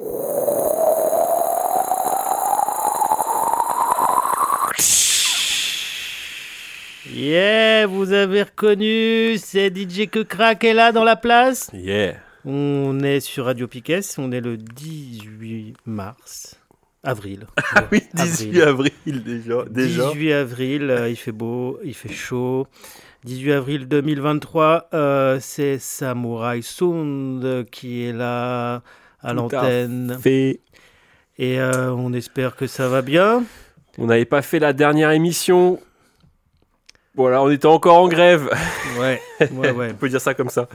Yeah, vous avez reconnu, c'est DJ Que Crack est là dans la place. Yeah. On est sur Radio Piquet, on est le 18 mars. Avril. Ah oui, 18 avril, déjà, déjà. 18 avril, euh, il fait beau, il fait chaud. 18 avril 2023, euh, c'est Samurai Sound qui est là à l'antenne. Et euh, on espère que ça va bien. On n'avait pas fait la dernière émission. Voilà, on était encore en grève. Ouais, ouais, ouais. on peut dire ça comme ça.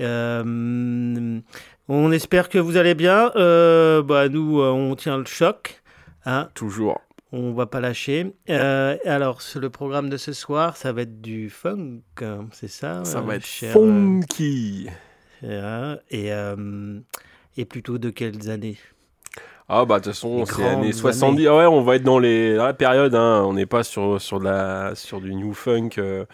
Euh, on espère que vous allez bien. Euh, bah, nous, on tient le choc. Hein. Toujours. On va pas lâcher. Euh, alors, le programme de ce soir, ça va être du funk, hein, c'est ça Ça va être cher, funky. euh, et, et plutôt de quelles années Ah bah de toute façon, c'est années 70. Ah Ouais, on va être dans les dans la période hein. on n'est pas sur sur de la sur du new funk euh,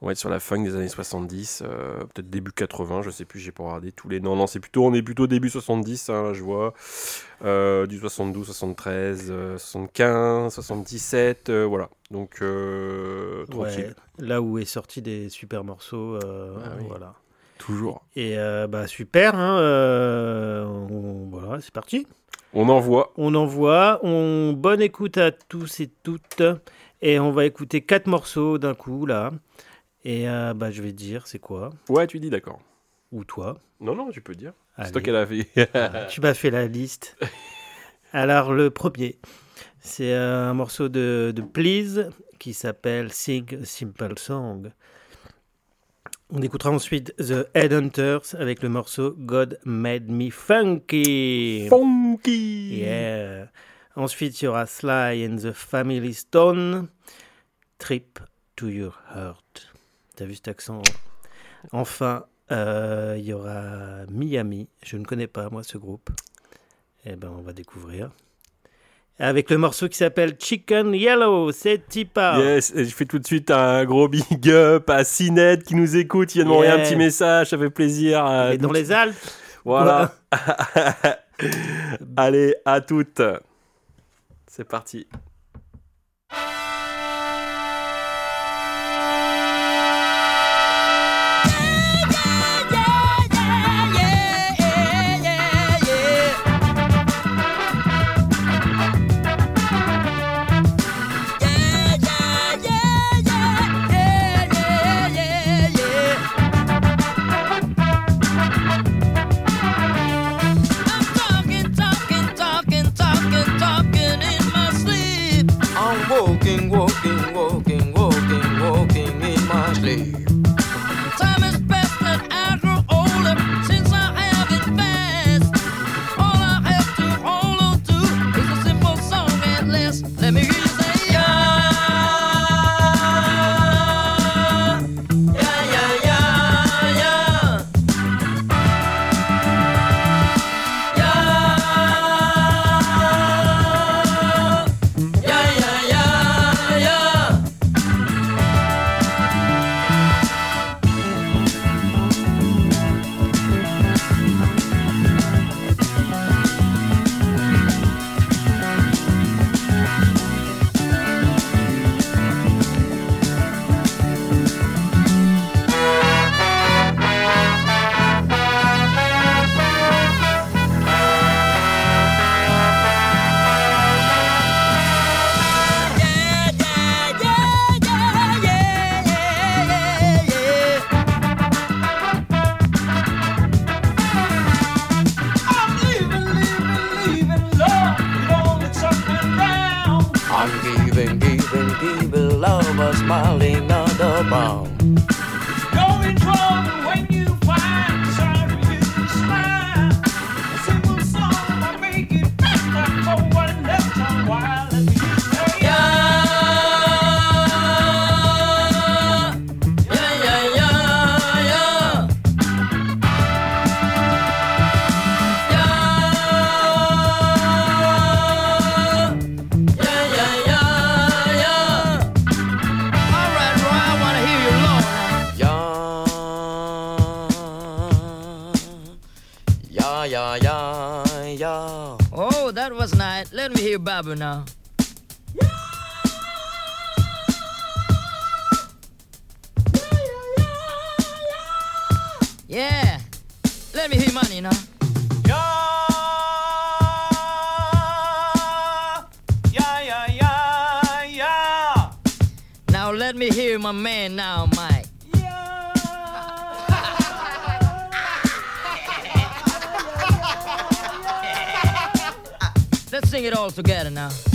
on va être sur la funk des années 70, euh, peut-être début 80, je sais plus, j'ai pas regardé tous les Non non, c'est plutôt on est plutôt début 70 hein, là, je vois. Euh, du 72, 73, euh, 75, 77 euh, voilà. Donc euh, tranquille. Ouais, Là où est sorti des super morceaux. euh, Ah oui. Voilà. Toujours. Et euh, bah, super. Hein, euh, on- voilà, c'est parti. On envoie. On envoie. On... Bonne écoute à tous et toutes. Et on va écouter quatre morceaux d'un coup, là. Et euh, bah, je vais te dire, c'est quoi? Ouais, tu dis d'accord. Ou toi? Non non, tu peux dire. C'est Allez. toi qui l'as fait. Tu m'as fait la liste. Alors, le premier, c'est un morceau de, de Please qui s'appelle Sing a Simple Song. On écoutera ensuite The Headhunters avec le morceau God Made Me Funky. funky. Yeah. Ensuite, il y aura Sly and the Family Stone, Trip to Your Heart. T'as vu cet accent hein? Enfin, euh, il y aura Miami. Je ne connais pas, moi, ce groupe. Eh ben, on va découvrir. Avec le morceau qui s'appelle Chicken Yellow, c'est Tipa. Yes, et je fais tout de suite un gros big up à Cinette qui nous écoute. Il vient de m'envoyer Yeah. un petit message, ça fait plaisir. euh, Et dans les Alpes. Voilà. Allez, à toutes. C'est parti. Big Baba now. Yeah, let me hear money now. Yeah, yeah, yeah, yeah, yeah. Now let me hear my man now. all together now.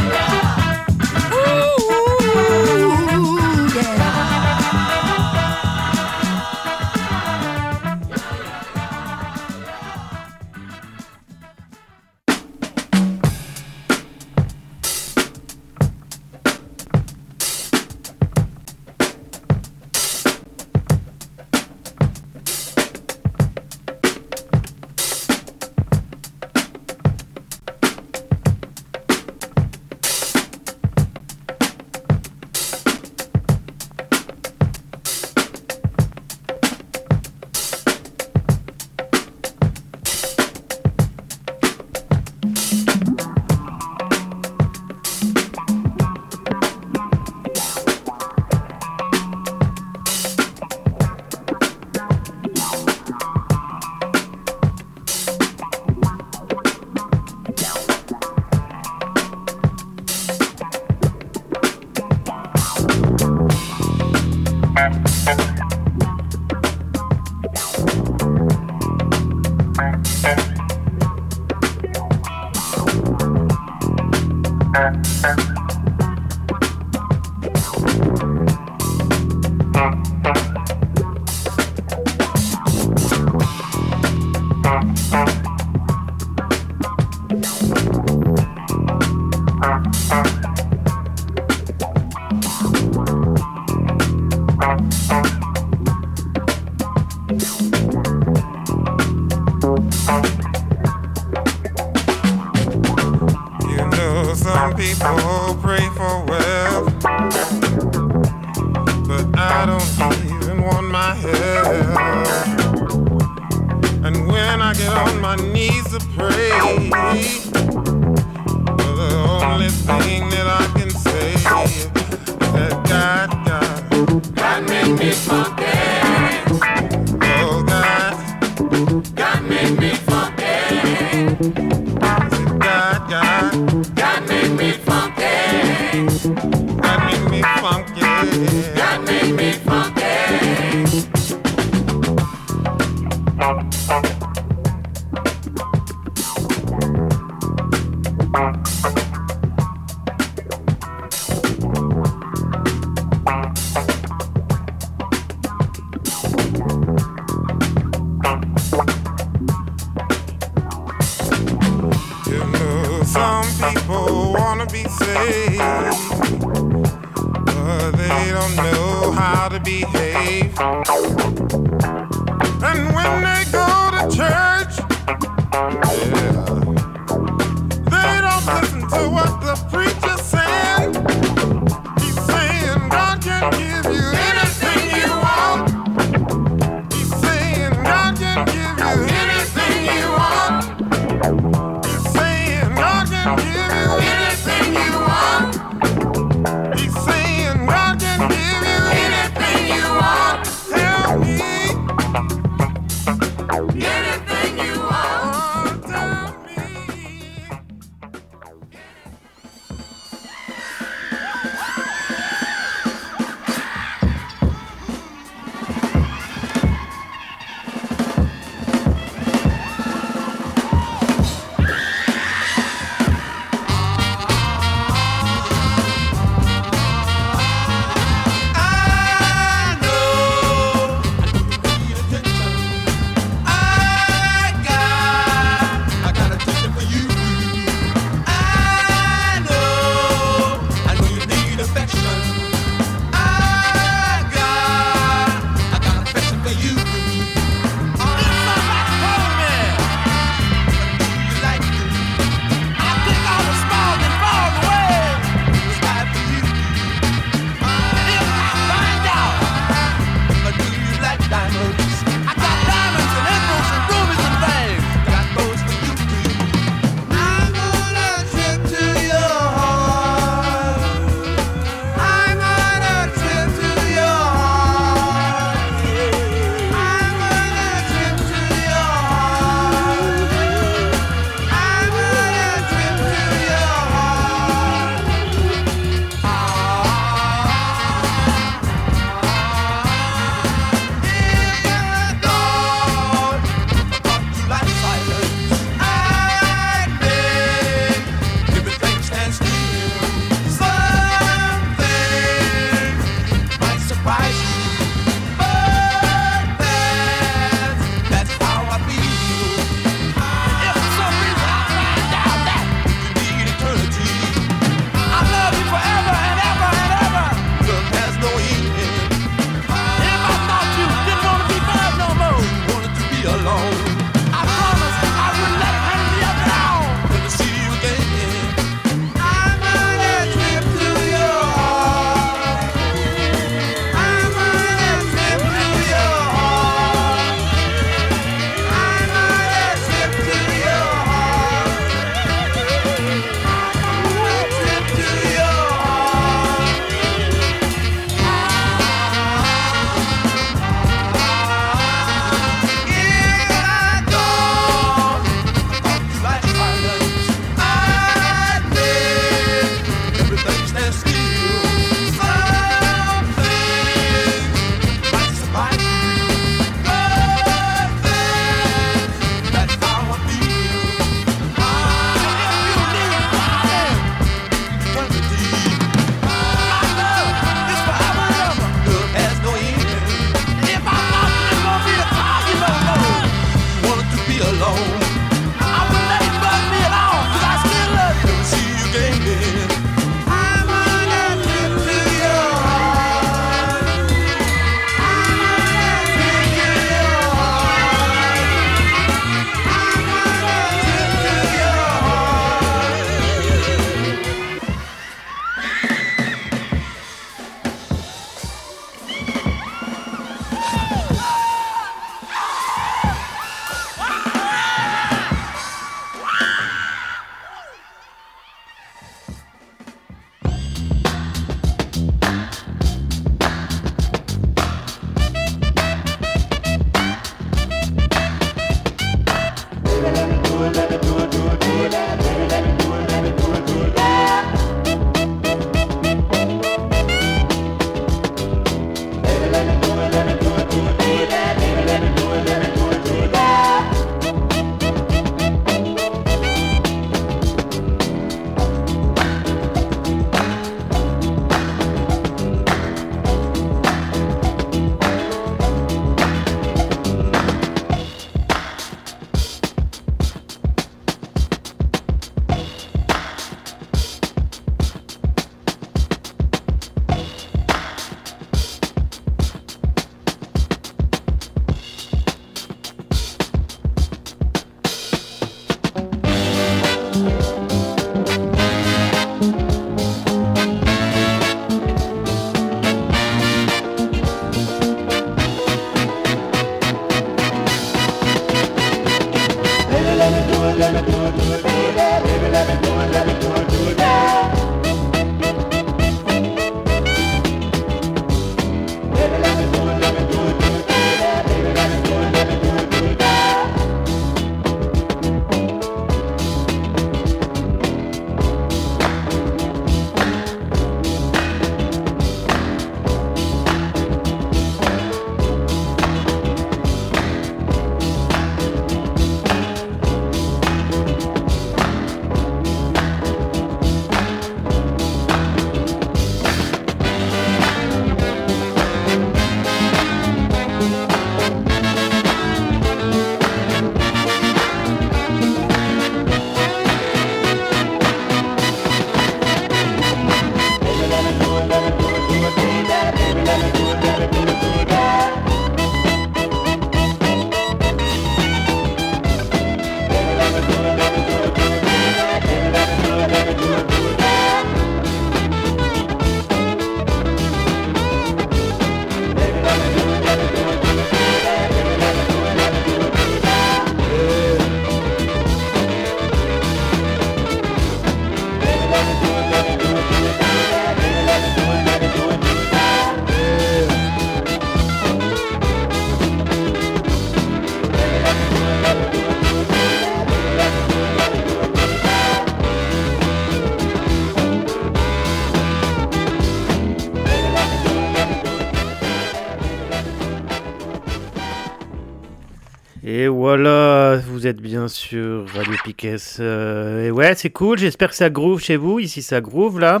Voilà, vous êtes bien sur Radio Piquet. Euh, et ouais, c'est cool. J'espère que ça groove chez vous. Ici, ça groove là.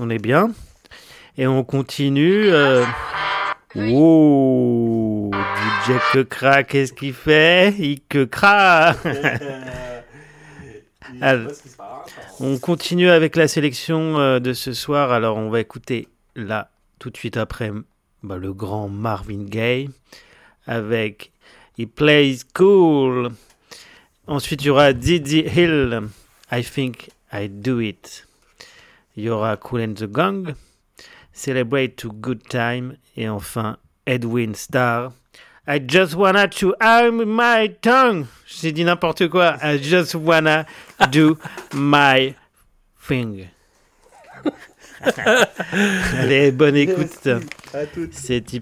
On est bien. Et on continue. euh. Oh, DJ Kekra, qu'est-ce qu'il fait? Il Kekra Alors, On continue avec la sélection euh, de ce soir. Alors, on va écouter là, tout de suite après, bah, le grand Marvin Gaye avec He Plays Cool. Ensuite, il y aura Didi Hill, I Think I Do It. Il y aura Cool and the Gang, Celebrate to Good Time. Et enfin, Edwin Starr. I just wanna to arm my tongue. J'ai dit n'importe quoi. I just wanna do my thing. Allez, bonne écoute. C'est y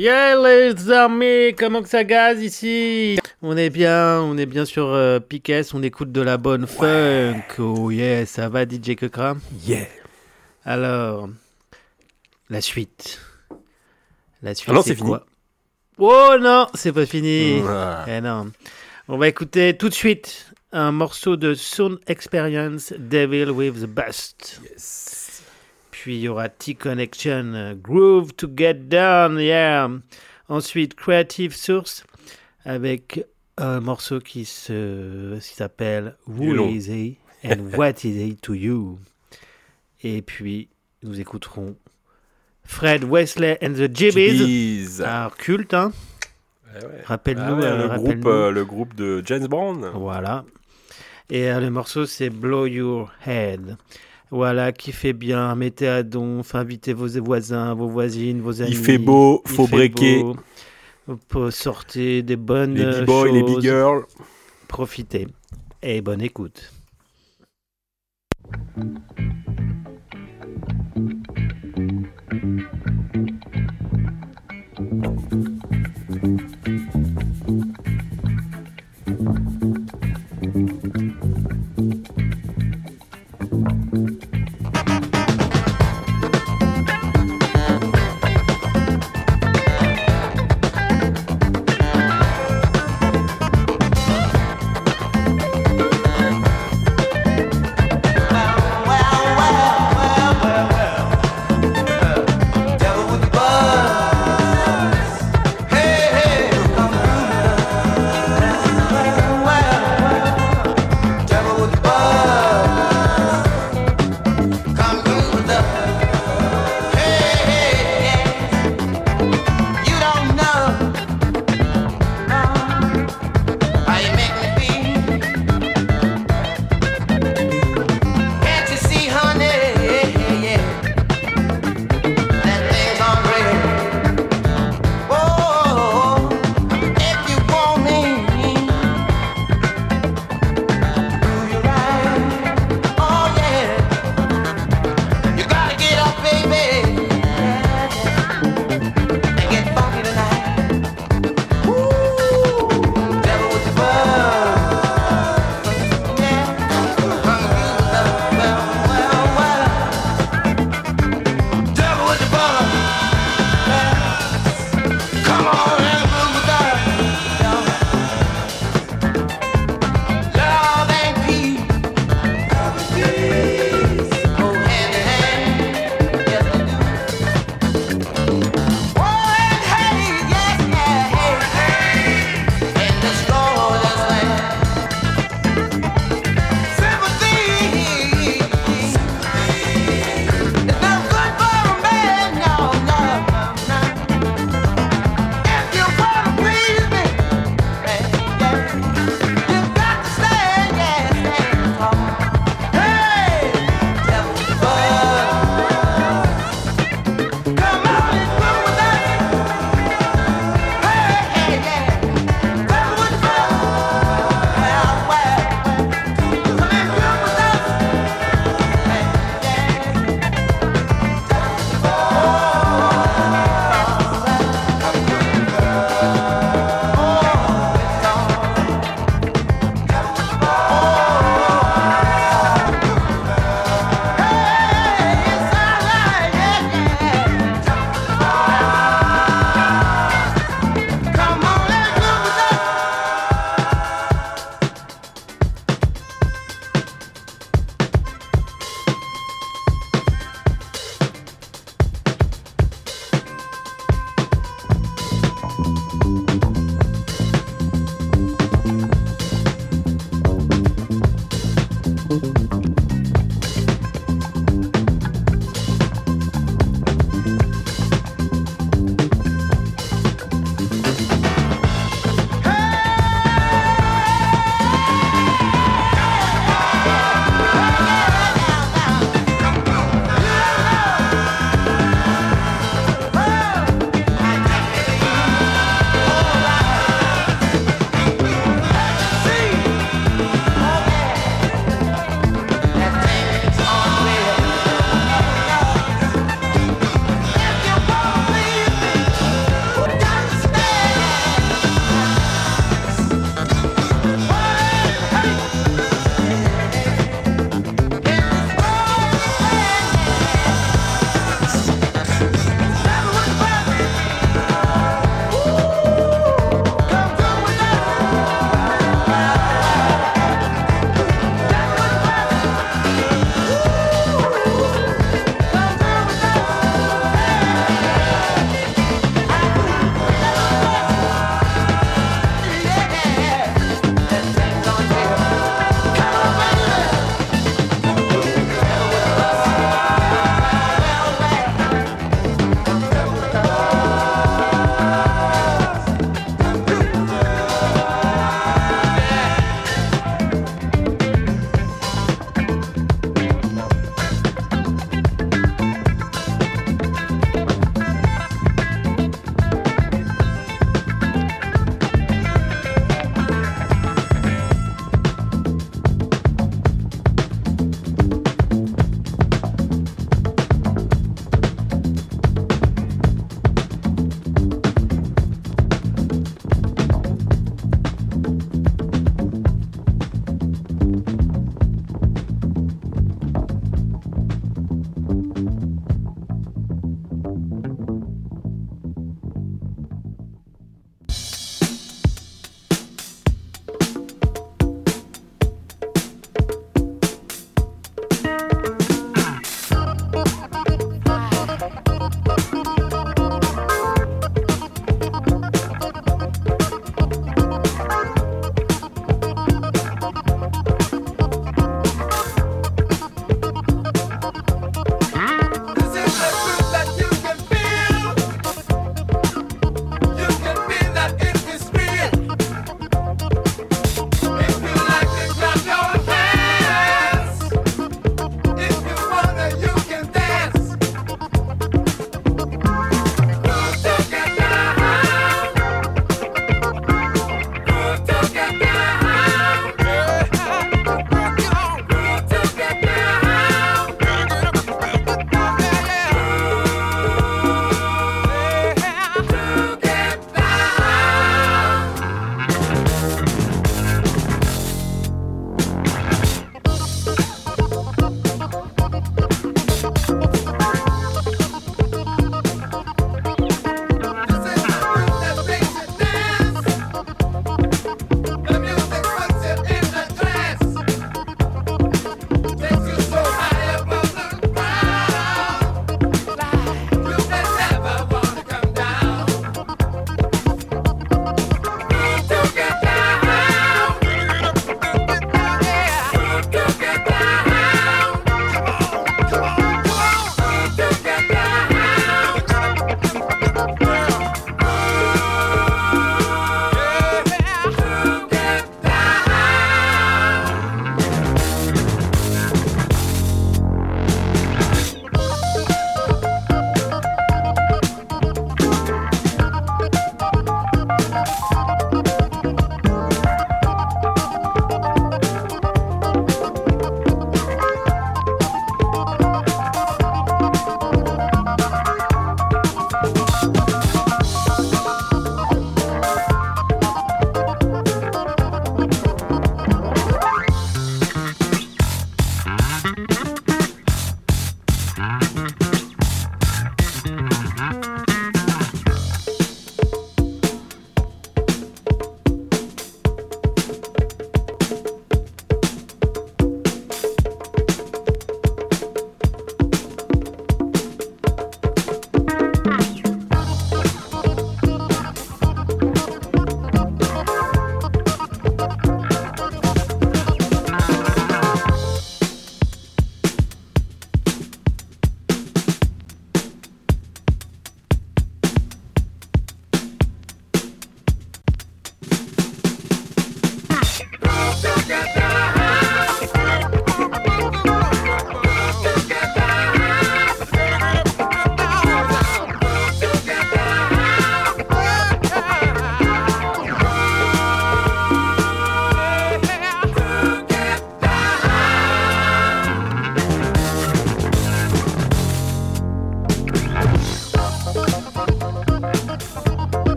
Yeah les amis, comment que ça gaze ici? On est bien, on est bien sur euh, Piquet, on écoute de la bonne funk. Oh yeah, ça va DJ Kekra? Yeah. Alors, la suite. La suite c'est fini. quoi? Oh non, c'est pas fini. Ah. Eh non. On va écouter tout de suite un morceau de Sound Experience, Devil with the Bust. Yes. Puis il y aura T-Connection, euh, Groove to Get Down, yeah. Ensuite, Creative Source avec un morceau qui se qui s'appelle Who is he and what is he to you? Et puis nous écouterons Fred Wesley and the Jibbies. Alors culte, hein. Ouais. Rappelle-nous, Ah ouais, euh, le, groupe, euh, le groupe de James Brown. Voilà. Et euh, le morceau c'est Blow Your Head. Voilà, kiffez bien, mettez à donf, invitez vos voisins, vos voisines, vos amis. Il fait beau, Il faut breaker. sortir des bonnes Les b-boys, les choses. big girls. Profitez. Et bonne écoute.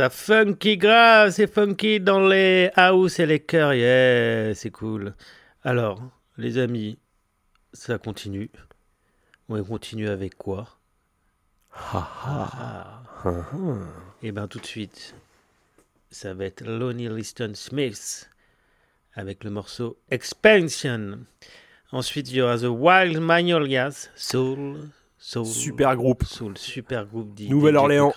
Ça funky grave, c'est funky dans les house et les cœurs, yeah, c'est cool. Alors, les amis, ça continue. On continue avec quoi? Ah. Et ben tout de suite, ça va être Lonnie Liston Smith avec le morceau Expansion. Ensuite, il y aura The Wild Magnolias, Soul, Soul, Super groupe. Soul, super groupe. Nouvelle-Orléans.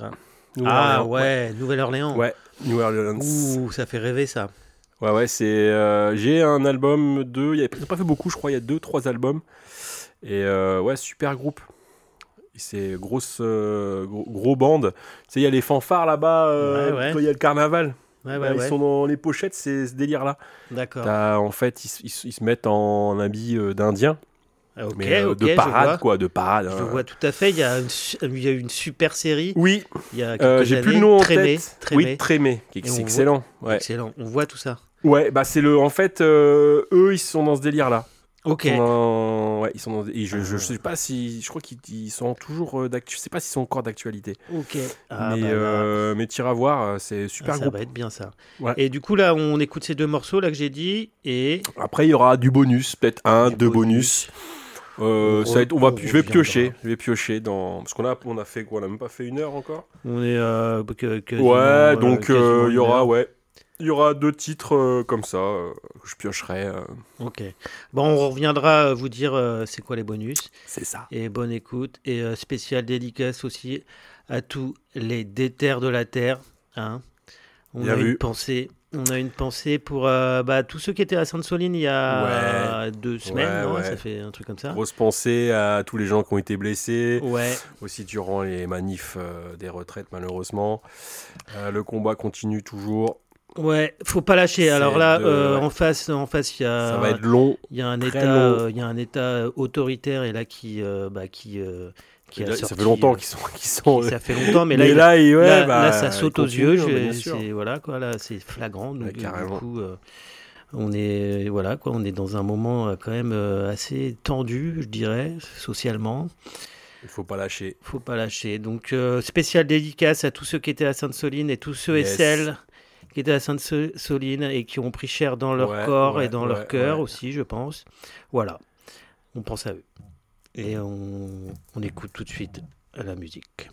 Ah ouais, Nouvelle-Orléans. Ouais, New Orleans. Ouh, ça fait rêver ça. Ouais, ouais, c'est. euh, j'ai un album, deux. Il n'a pas fait beaucoup, je crois. Il y a deux, trois albums. Et euh, ouais, super groupe. C'est grosse, euh, gros, gros bande. Tu sais, il y a les fanfares là-bas. euh, Ouais, ouais. quand Il y a le carnaval. Ouais, Là, ouais, ils ouais. sont dans les pochettes, c'est ce délire-là. D'accord. En fait, ils, se- ils ils se mettent en habit d'Indien. Ah, Ok, mais euh, ok, de je parade, quoi. De parade. Je hein. vois tout à fait. Il y a a une super série. Oui, Il y a euh, j'ai plus le nom en Trémé, tête. Trémé. Oui, Trémé, qui est on voit- excellent. Ouais. Excellent. On voit tout ça. ouais, bah c'est le. En fait, euh, eux, ils sont dans ce délire-là. Ok. Ils sont dans- Ouais, ils sont dans... et je, je, Ah. sais pas si. Je crois qu'ils ils sont toujours euh. Je sais pas s'ils sont encore d'actualité. Ok. Ah, mais, bah, euh, mais t'iras voir, euh, c'est bah, super ça groupe. va être bien ça. Ouais. Et du coup là, on écoute ces deux morceaux là que j'ai dit et Après, il y aura du bonus, peut-être un, deux bonus. bonus. Euh, On ça va être- on va, re- je vais piocher, je vais piocher dans parce qu'on a, on a fait quoi, on a même pas fait une heure encore. on est euh, Ouais, donc euh, il y aura, ouais, il y aura deux titres comme ça que je piocherai. Ok. Bon, on reviendra vous dire c'est quoi les bonus c'est ça. et bonne écoute et spécial dédicace aussi à tous les déterres de la terre. Hein. On Bien a vu. une pensée. On a une pensée pour euh, bah, tous ceux qui étaient à Sainte-Soline il y a deux semaines, ouais. ça fait un truc comme ça. Grosse pensée à tous les gens qui ont été blessés. Ouais, aussi durant les manifs euh, des retraites malheureusement. Euh, le combat continue toujours. ouais, faut pas lâcher. Alors là, de- en face, en face, il y a, Ça va être long. il y a un état, il y a un état autoritaire et là qui, bah, qui, qui Et a là, ça fait longtemps euh, qu'ils sont, ça fait longtemps, mais là, il- là, il- ouais, là, bah, là, ça saute il aux yeux. c'est voilà quoi, là, c'est flagrant. Donc, Ouais, du coup, euh, on est voilà quoi, on est dans un moment euh, quand même euh, assez tendu, je dirais, socialement. Il faut pas lâcher. Faut pas lâcher. Donc euh, spécial dédicace à tous ceux qui étaient à Sainte-Soline et tous ceux Yes. et celles qui étaient à Sainte-Soline et qui ont pris cher dans leur Ouais, corps ouais, et dans ouais, leur cœur aussi, je pense. Voilà, on pense à eux et on, on écoute tout de suite la musique.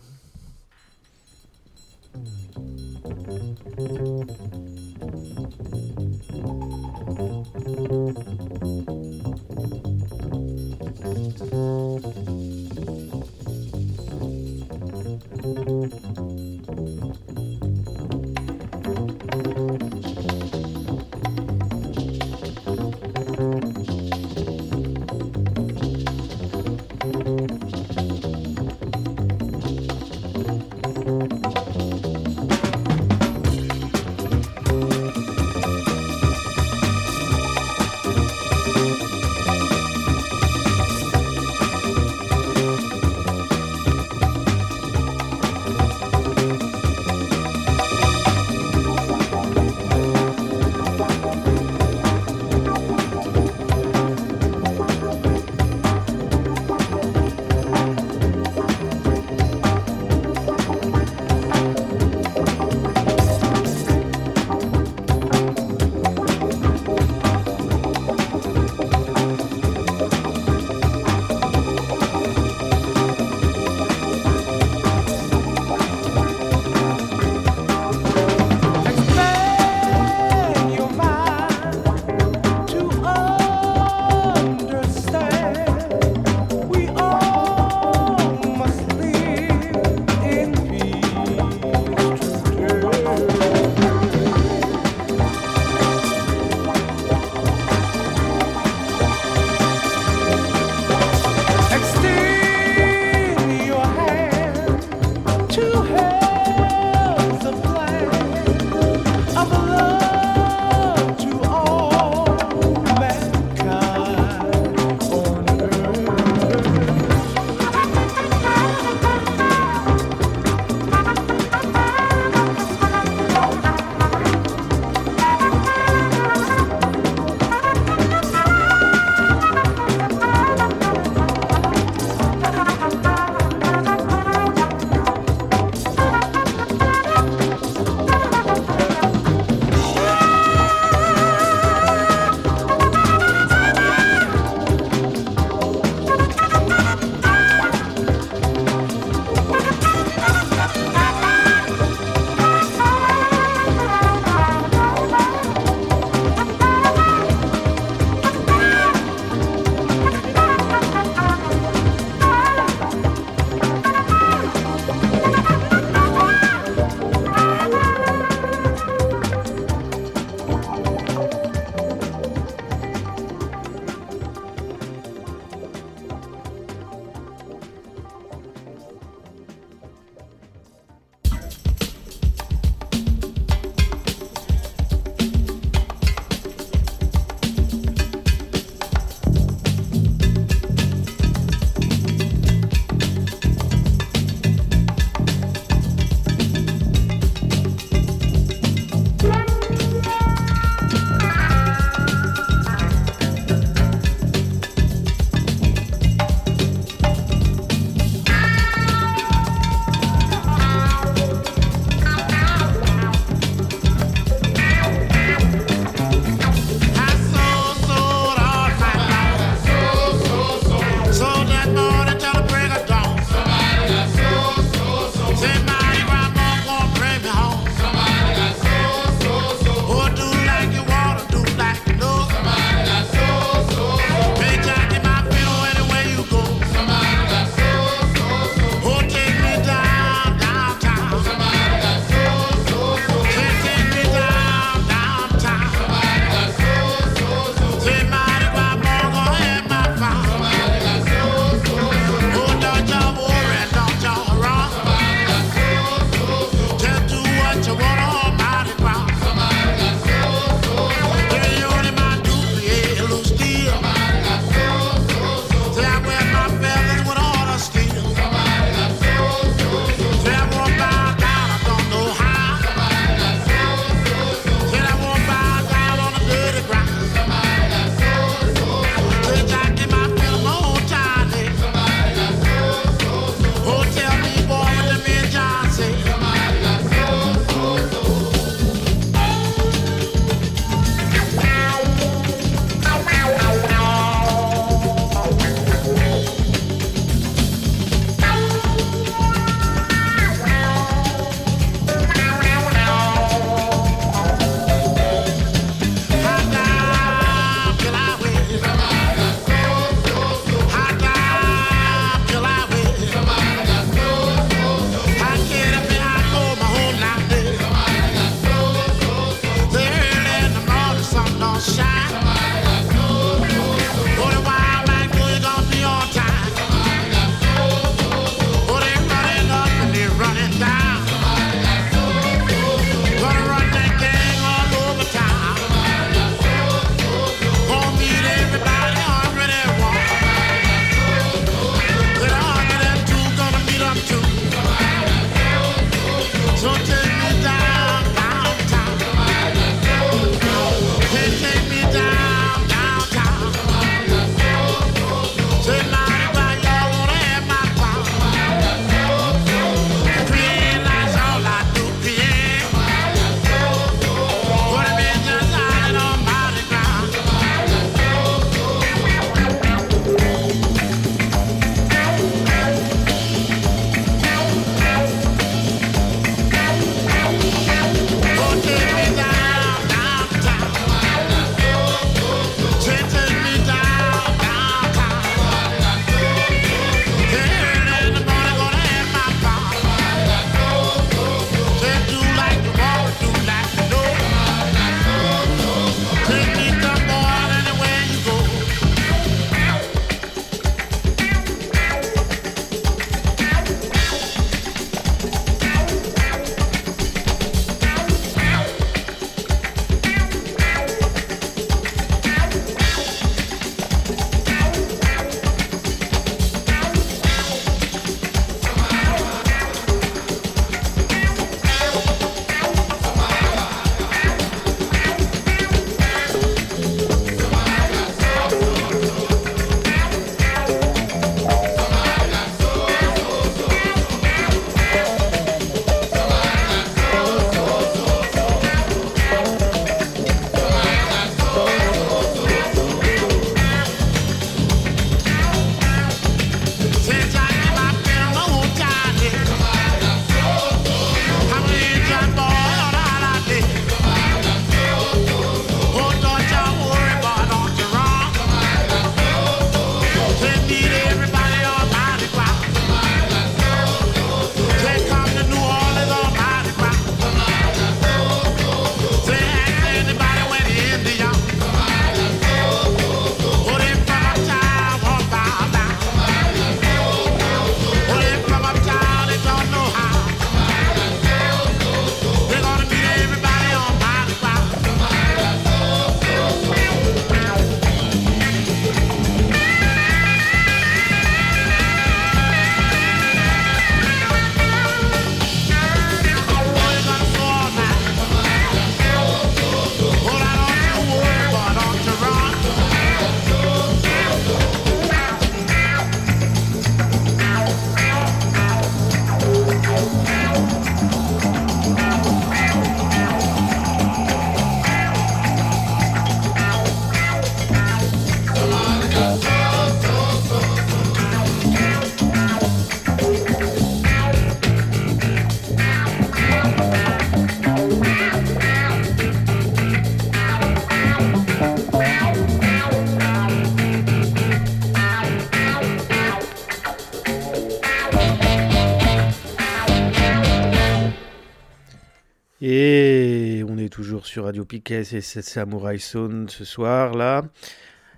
Radio Piquet, c'est Samurai Sound ce soir là.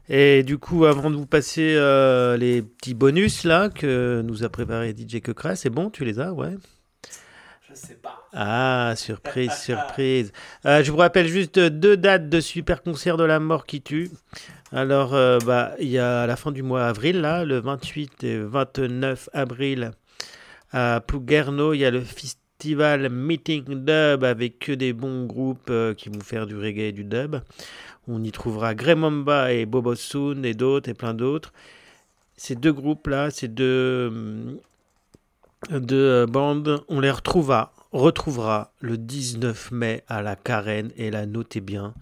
Et du coup, avant de vous passer euh, les petits bonus là que nous a préparé DJ Kekra, c'est bon, tu les as, ouais. Je sais pas. Ah, surprise, surprise. Euh, je vous rappelle juste deux dates de super concert de la mort qui tue. Alors, euh, bah, il y a à la fin du mois avril, là, le 28 et 29 avril, à Plouguerneau, il y a le festival Meeting Dub avec que des bons groupes euh, qui vont faire du reggae et du dub. On y trouvera Grey Mamba et Bobo Soon et d'autres et plein d'autres. Ces deux groupes-là, ces deux, hum, deux euh, bandes, on les retrouvera, retrouvera le 19 mai à la Carène. Et là, notez bien,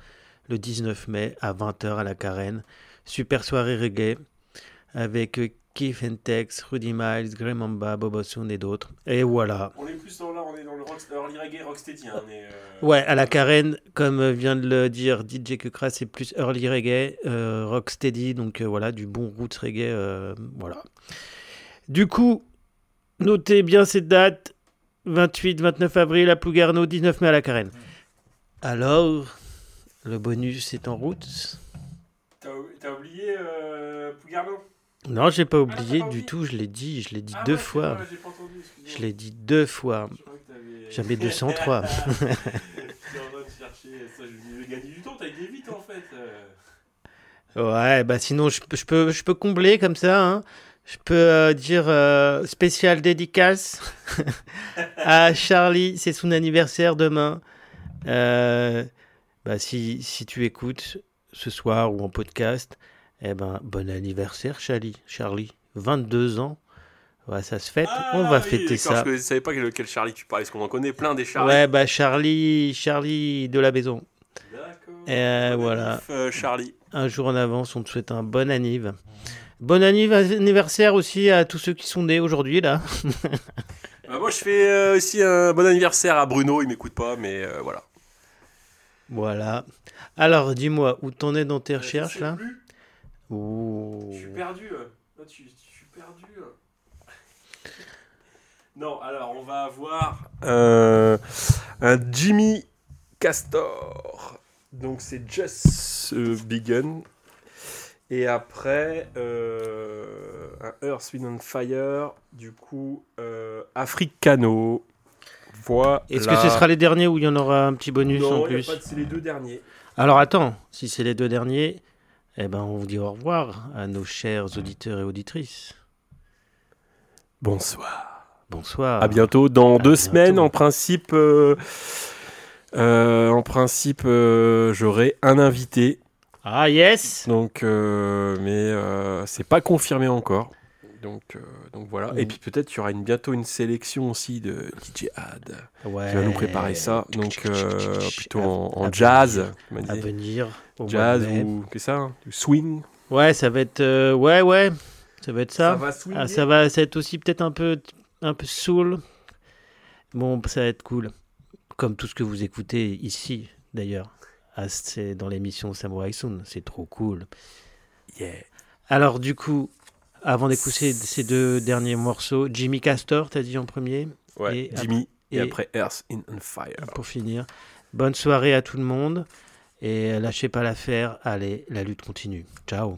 le 19 mai à 20h à la Carène. Super soirée reggae avec euh, Keith and Tex, Rudy Miles, Grey Mamba, Bobo Soon et d'autres. Et voilà. On est plus dans là, on est dans le rock, early reggae, rocksteady. Hein, euh, Ouais, à la Carène, comme vient de le dire DJ Kukra, c'est plus early reggae, euh, rocksteady, donc euh, voilà, du bon roots reggae, euh, voilà. Du coup, notez bien cette date, 28-29 avril à Plougarneau, 19 mai à la Carène. Alors, le bonus est en route T'as oublié Pougarno Non, j'ai pas oublié du tout, je l'ai dit, je l'ai dit Ah deux ouais, fois. ouais, j'ai pas entendu, excuse-moi. Je l'ai dit deux fois. J'avais 203. J'étais en train de chercher ça, je vais gagner du temps, t'as été vite en fait. euh. Ouais, bah sinon je, peux- je, peux, je peux combler comme ça. hein. Je peux euh, dire euh, spécial dédicace à Charlie, c'est son anniversaire demain. Euh, bah, si, si tu écoutes ce soir ou en podcast, eh ben bon anniversaire Charlie. Charlie, 22 ans. Ouais, ça se fête. Ah, On va oui, fêter ça. Je savais pas lequel Charlie tu parlais, parce qu'on en connaît plein des Charlie. Ouais, bah Charlie, Charlie de la maison. D'accord. Euh, Bon voilà. euh, Charlie. un jour en avance, on te souhaite un bon anniv. Bon anniv- anniversaire aussi à tous ceux qui sont nés aujourd'hui là. Bah, moi je fais euh, aussi un bon anniversaire à Bruno, il m'écoute pas, mais euh, voilà. Voilà. Alors dis-moi, où t'en es dans tes recherches là? plus, Ouh. Je suis perdu. euh. Là, tu- je suis perdu. euh. Non, alors on va avoir un, un Jimmy Castor. Donc c'est Just euh, Begun. Et après, euh, un Earth, Wind and Fire. Du coup, euh, Africano. Voilà. Est-ce que ce sera les derniers ou il y en aura un petit bonus Non, en y a plus pas de- c'est les deux derniers. Alors attends, si c'est les deux derniers, eh ben on vous dit au revoir à nos chers auditeurs et auditrices. Bonsoir. Bonsoir. À bientôt dans deux bientôt. semaines. En principe, euh, euh, en principe, euh, j'aurai un invité. Ah yes Donc, mais c'est pas confirmé encore. Donc, euh, donc voilà. Et Mm. puis peut-être il y aura une, bientôt une sélection aussi de DJ Had Ouais. qui va nous préparer ça. Donc euh, plutôt en, en À jazz, venir. À venir. au jazz ou qu'est-ce que ça hein, Du swing. Ouais, ça va être. euh, ouais, ouais. Ça va être ça. va swinguer. Ah, ça va ça va être aussi peut-être un peu, un peu soul. Bon, ça va être cool. Comme tout ce que vous écoutez ici, d'ailleurs. Ah, c'est dans l'émission Samurai Soon. C'est trop cool. Yeah. Alors, du coup, avant d'écouter ces deux derniers morceaux, Jimmy Castor, t'as dit en premier. Ouais. Et Jimmy. Et, et- après Earth in on Fire. Pour finir, bonne soirée à tout le monde. Et lâchez pas l'affaire. Allez, la lutte continue. Ciao.